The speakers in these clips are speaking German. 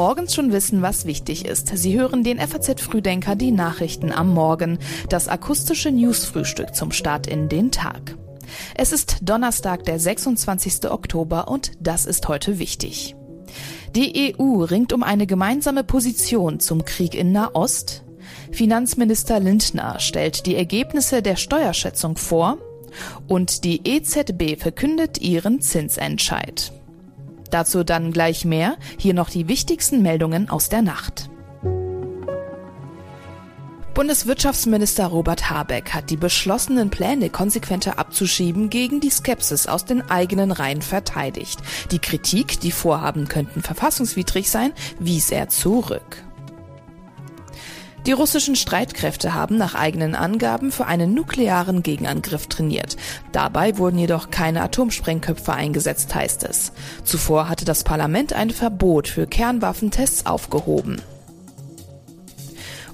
morgens schon wissen, was wichtig ist. Sie hören den FAZ Frühdenker, die Nachrichten am Morgen, das akustische Newsfrühstück zum Start in den Tag. Es ist Donnerstag, der 26. Oktober und das ist heute wichtig. Die EU ringt um eine gemeinsame Position zum Krieg in Nahost. Finanzminister Lindner stellt die Ergebnisse der Steuerschätzung vor und die EZB verkündet ihren Zinsentscheid. Dazu dann gleich mehr. Hier noch die wichtigsten Meldungen aus der Nacht. Bundeswirtschaftsminister Robert Habeck hat die beschlossenen Pläne konsequenter abzuschieben gegen die Skepsis aus den eigenen Reihen verteidigt. Die Kritik, die Vorhaben könnten verfassungswidrig sein, wies er zurück. Die russischen Streitkräfte haben nach eigenen Angaben für einen nuklearen Gegenangriff trainiert. Dabei wurden jedoch keine Atomsprengköpfe eingesetzt, heißt es. Zuvor hatte das Parlament ein Verbot für Kernwaffentests aufgehoben.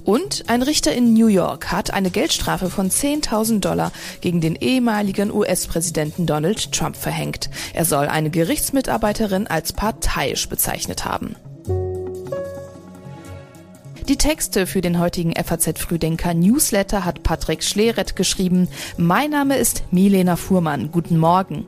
Und ein Richter in New York hat eine Geldstrafe von 10.000 Dollar gegen den ehemaligen US-Präsidenten Donald Trump verhängt. Er soll eine Gerichtsmitarbeiterin als parteiisch bezeichnet haben. Die Texte für den heutigen FAZ Frühdenker Newsletter hat Patrick Schleret geschrieben. Mein Name ist Milena Fuhrmann. Guten Morgen.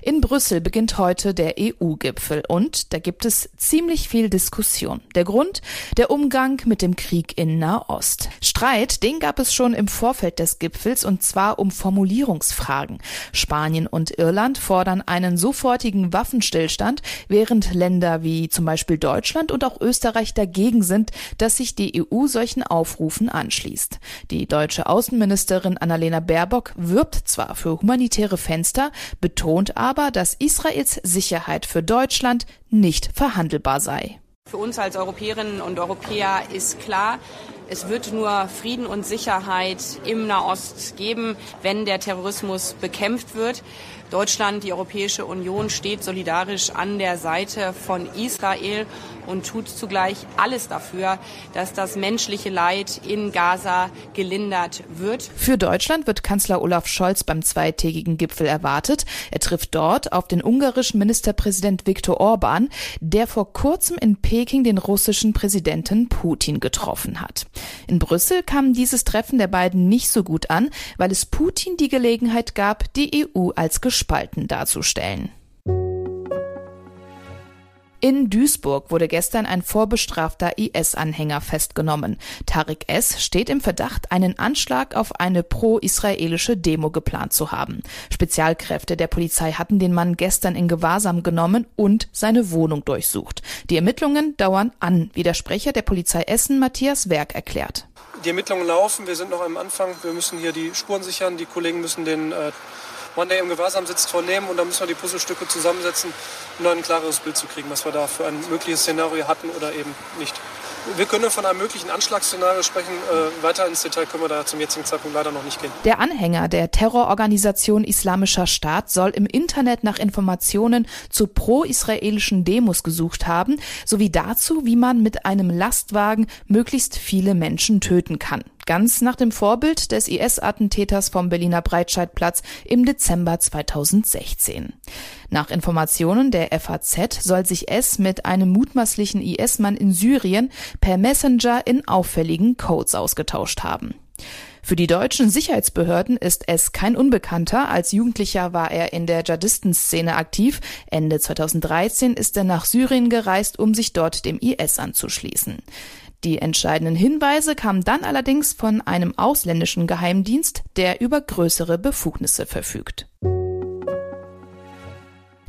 In Brüssel beginnt heute der EU-Gipfel und da gibt es ziemlich viel Diskussion. Der Grund? Der Umgang mit dem Krieg in Nahost. Streit, den gab es schon im Vorfeld des Gipfels und zwar um Formulierungsfragen. Spanien und Irland fordern einen sofortigen Waffenstillstand, während Länder wie zum Beispiel Deutschland und auch Österreich dagegen sind, dass sich die EU solchen Aufrufen anschließt. Die deutsche Außenministerin Annalena Baerbock wirbt zwar für humanitäre Fenster, betont aber, aber, dass Israels Sicherheit für Deutschland nicht verhandelbar sei. Für uns als Europäerinnen und Europäer ist klar, es wird nur Frieden und Sicherheit im Nahost geben, wenn der Terrorismus bekämpft wird. Deutschland, die Europäische Union steht solidarisch an der Seite von Israel und tut zugleich alles dafür, dass das menschliche Leid in Gaza gelindert wird. Für Deutschland wird Kanzler Olaf Scholz beim zweitägigen Gipfel erwartet. Er trifft dort auf den ungarischen Ministerpräsident Viktor Orban, der vor kurzem in Peking den russischen Präsidenten Putin getroffen hat. In Brüssel kam dieses Treffen der beiden nicht so gut an, weil es Putin die Gelegenheit gab, die EU als gespalten darzustellen. In Duisburg wurde gestern ein vorbestrafter IS-Anhänger festgenommen. Tariq S. steht im Verdacht, einen Anschlag auf eine pro-israelische Demo geplant zu haben. Spezialkräfte der Polizei hatten den Mann gestern in Gewahrsam genommen und seine Wohnung durchsucht. Die Ermittlungen dauern an, wie der Sprecher der Polizei Essen Matthias Werk erklärt. Die Ermittlungen laufen, wir sind noch am Anfang, wir müssen hier die Spuren sichern, die Kollegen müssen den äh, Mann, der im Gewahrsam sitzt, vornehmen und dann müssen wir die Puzzlestücke zusammensetzen, um dann ein klareres Bild zu kriegen, was wir da für ein mögliches Szenario hatten oder eben nicht. Wir können von einem möglichen Anschlagsszenario sprechen. Äh, weiter ins Detail können wir da zum jetzigen Zeitpunkt leider noch nicht gehen. Der Anhänger der Terrororganisation Islamischer Staat soll im Internet nach Informationen zu pro-israelischen Demos gesucht haben, sowie dazu, wie man mit einem Lastwagen möglichst viele Menschen töten kann ganz nach dem Vorbild des IS-Attentäters vom Berliner Breitscheidplatz im Dezember 2016. Nach Informationen der FAZ soll sich S mit einem mutmaßlichen IS-Mann in Syrien per Messenger in auffälligen Codes ausgetauscht haben. Für die deutschen Sicherheitsbehörden ist es kein Unbekannter. Als Jugendlicher war er in der Dschihadistenszene aktiv. Ende 2013 ist er nach Syrien gereist, um sich dort dem IS anzuschließen. Die entscheidenden Hinweise kamen dann allerdings von einem ausländischen Geheimdienst, der über größere Befugnisse verfügt.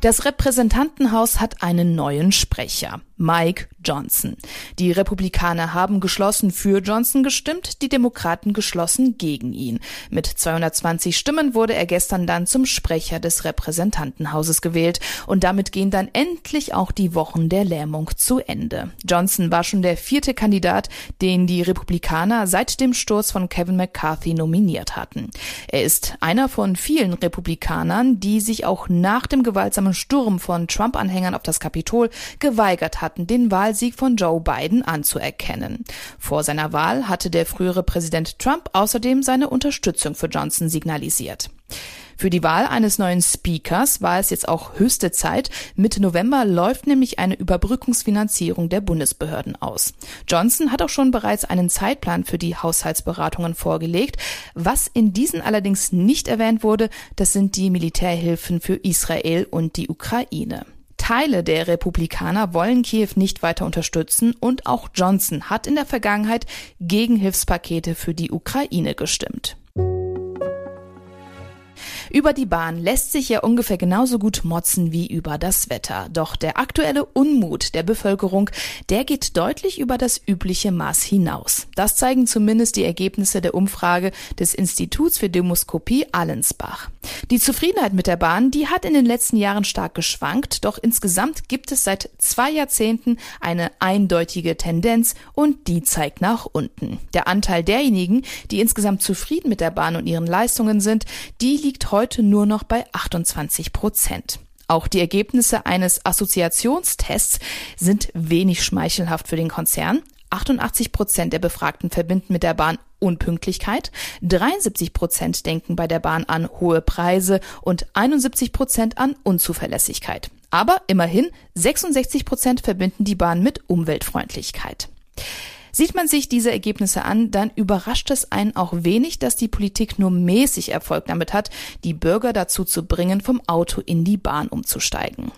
Das Repräsentantenhaus hat einen neuen Sprecher. Mike Johnson. Die Republikaner haben geschlossen für Johnson gestimmt, die Demokraten geschlossen gegen ihn. Mit 220 Stimmen wurde er gestern dann zum Sprecher des Repräsentantenhauses gewählt und damit gehen dann endlich auch die Wochen der Lähmung zu Ende. Johnson war schon der vierte Kandidat, den die Republikaner seit dem Sturz von Kevin McCarthy nominiert hatten. Er ist einer von vielen Republikanern, die sich auch nach dem gewaltsamen Sturm von Trump-Anhängern auf das Kapitol geweigert hatten, hatten, den Wahlsieg von Joe Biden anzuerkennen. Vor seiner Wahl hatte der frühere Präsident Trump außerdem seine Unterstützung für Johnson signalisiert. Für die Wahl eines neuen Speakers war es jetzt auch höchste Zeit. Mitte November läuft nämlich eine Überbrückungsfinanzierung der Bundesbehörden aus. Johnson hat auch schon bereits einen Zeitplan für die Haushaltsberatungen vorgelegt. Was in diesen allerdings nicht erwähnt wurde, das sind die Militärhilfen für Israel und die Ukraine. Teile der Republikaner wollen Kiew nicht weiter unterstützen und auch Johnson hat in der Vergangenheit gegen Hilfspakete für die Ukraine gestimmt. Über die Bahn lässt sich ja ungefähr genauso gut motzen wie über das Wetter. Doch der aktuelle Unmut der Bevölkerung, der geht deutlich über das übliche Maß hinaus. Das zeigen zumindest die Ergebnisse der Umfrage des Instituts für Demoskopie Allensbach. Die Zufriedenheit mit der Bahn, die hat in den letzten Jahren stark geschwankt, doch insgesamt gibt es seit zwei Jahrzehnten eine eindeutige Tendenz und die zeigt nach unten. Der Anteil derjenigen, die insgesamt zufrieden mit der Bahn und ihren Leistungen sind, die liegt heute nur noch bei 28 Prozent. Auch die Ergebnisse eines Assoziationstests sind wenig schmeichelhaft für den Konzern. 88 Prozent der Befragten verbinden mit der Bahn Unpünktlichkeit, 73 Prozent denken bei der Bahn an hohe Preise und 71 Prozent an Unzuverlässigkeit. Aber immerhin 66 Prozent verbinden die Bahn mit Umweltfreundlichkeit. Sieht man sich diese Ergebnisse an, dann überrascht es einen auch wenig, dass die Politik nur mäßig Erfolg damit hat, die Bürger dazu zu bringen, vom Auto in die Bahn umzusteigen.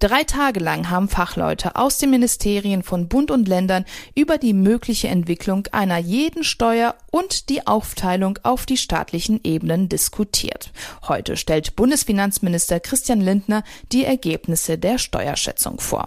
Drei Tage lang haben Fachleute aus den Ministerien von Bund und Ländern über die mögliche Entwicklung einer jeden Steuer und die Aufteilung auf die staatlichen Ebenen diskutiert. Heute stellt Bundesfinanzminister Christian Lindner die Ergebnisse der Steuerschätzung vor.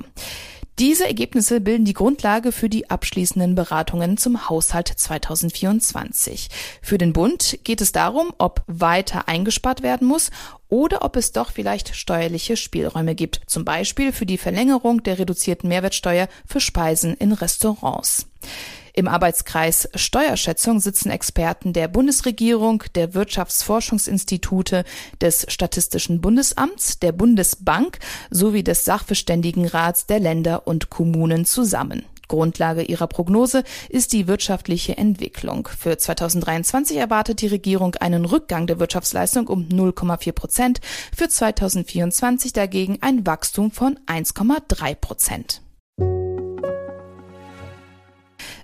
Diese Ergebnisse bilden die Grundlage für die abschließenden Beratungen zum Haushalt 2024. Für den Bund geht es darum, ob weiter eingespart werden muss oder ob es doch vielleicht steuerliche Spielräume gibt, zum Beispiel für die Verlängerung der reduzierten Mehrwertsteuer für Speisen in Restaurants. Im Arbeitskreis Steuerschätzung sitzen Experten der Bundesregierung, der Wirtschaftsforschungsinstitute, des Statistischen Bundesamts, der Bundesbank sowie des Sachverständigenrats der Länder und Kommunen zusammen. Grundlage ihrer Prognose ist die wirtschaftliche Entwicklung. Für 2023 erwartet die Regierung einen Rückgang der Wirtschaftsleistung um 0,4 Prozent, für 2024 dagegen ein Wachstum von 1,3 Prozent.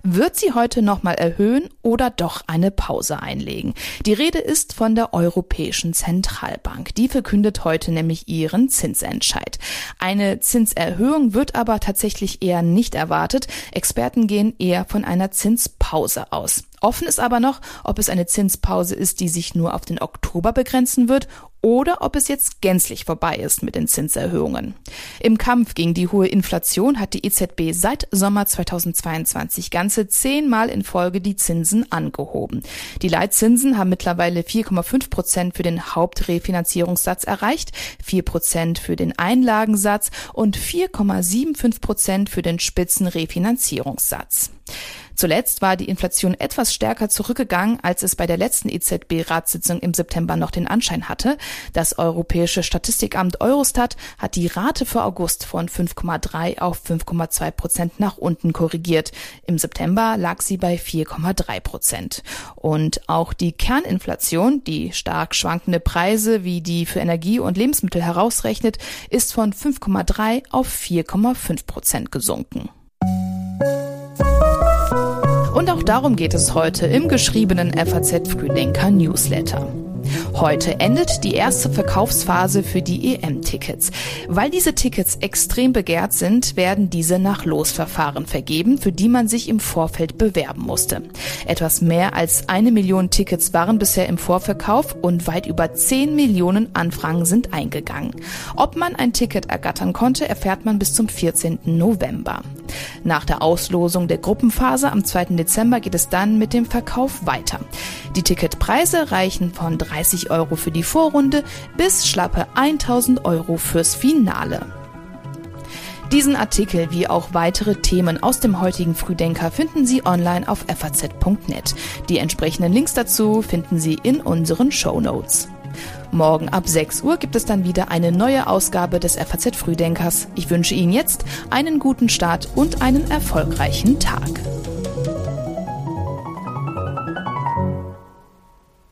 Wird sie heute nochmal erhöhen oder doch eine Pause einlegen? Die Rede ist von der Europäischen Zentralbank. Die verkündet heute nämlich ihren Zinsentscheid. Eine Zinserhöhung wird aber tatsächlich eher nicht erwartet. Experten gehen eher von einer Zinspause aus. Offen ist aber noch, ob es eine Zinspause ist, die sich nur auf den Oktober begrenzen wird oder ob es jetzt gänzlich vorbei ist mit den Zinserhöhungen. Im Kampf gegen die hohe Inflation hat die EZB seit Sommer 2022 ganze zehnmal in Folge die Zinsen angehoben. Die Leitzinsen haben mittlerweile 4,5 Prozent für den Hauptrefinanzierungssatz erreicht, 4 Prozent für den Einlagensatz und 4,75 Prozent für den Spitzenrefinanzierungssatz. Zuletzt war die Inflation etwas stärker zurückgegangen, als es bei der letzten EZB-Ratssitzung im September noch den Anschein hatte. Das Europäische Statistikamt Eurostat hat die Rate für August von 5,3 auf 5,2 Prozent nach unten korrigiert. Im September lag sie bei 4,3 Prozent. Und auch die Kerninflation, die stark schwankende Preise wie die für Energie und Lebensmittel herausrechnet, ist von 5,3 auf 4,5 Prozent gesunken. Und auch darum geht es heute im geschriebenen FAZ Frühdenker Newsletter. Heute endet die erste Verkaufsphase für die EM-Tickets. Weil diese Tickets extrem begehrt sind, werden diese nach Losverfahren vergeben, für die man sich im Vorfeld bewerben musste. Etwas mehr als eine Million Tickets waren bisher im Vorverkauf und weit über 10 Millionen Anfragen sind eingegangen. Ob man ein Ticket ergattern konnte, erfährt man bis zum 14. November. Nach der Auslosung der Gruppenphase am 2. Dezember geht es dann mit dem Verkauf weiter. Die Ticketpreise reichen von 30 Euro für die Vorrunde bis schlappe 1000 Euro fürs Finale. Diesen Artikel wie auch weitere Themen aus dem heutigen Frühdenker finden Sie online auf faz.net. Die entsprechenden Links dazu finden Sie in unseren Show Notes. Morgen ab 6 Uhr gibt es dann wieder eine neue Ausgabe des FAZ Frühdenkers. Ich wünsche Ihnen jetzt einen guten Start und einen erfolgreichen Tag.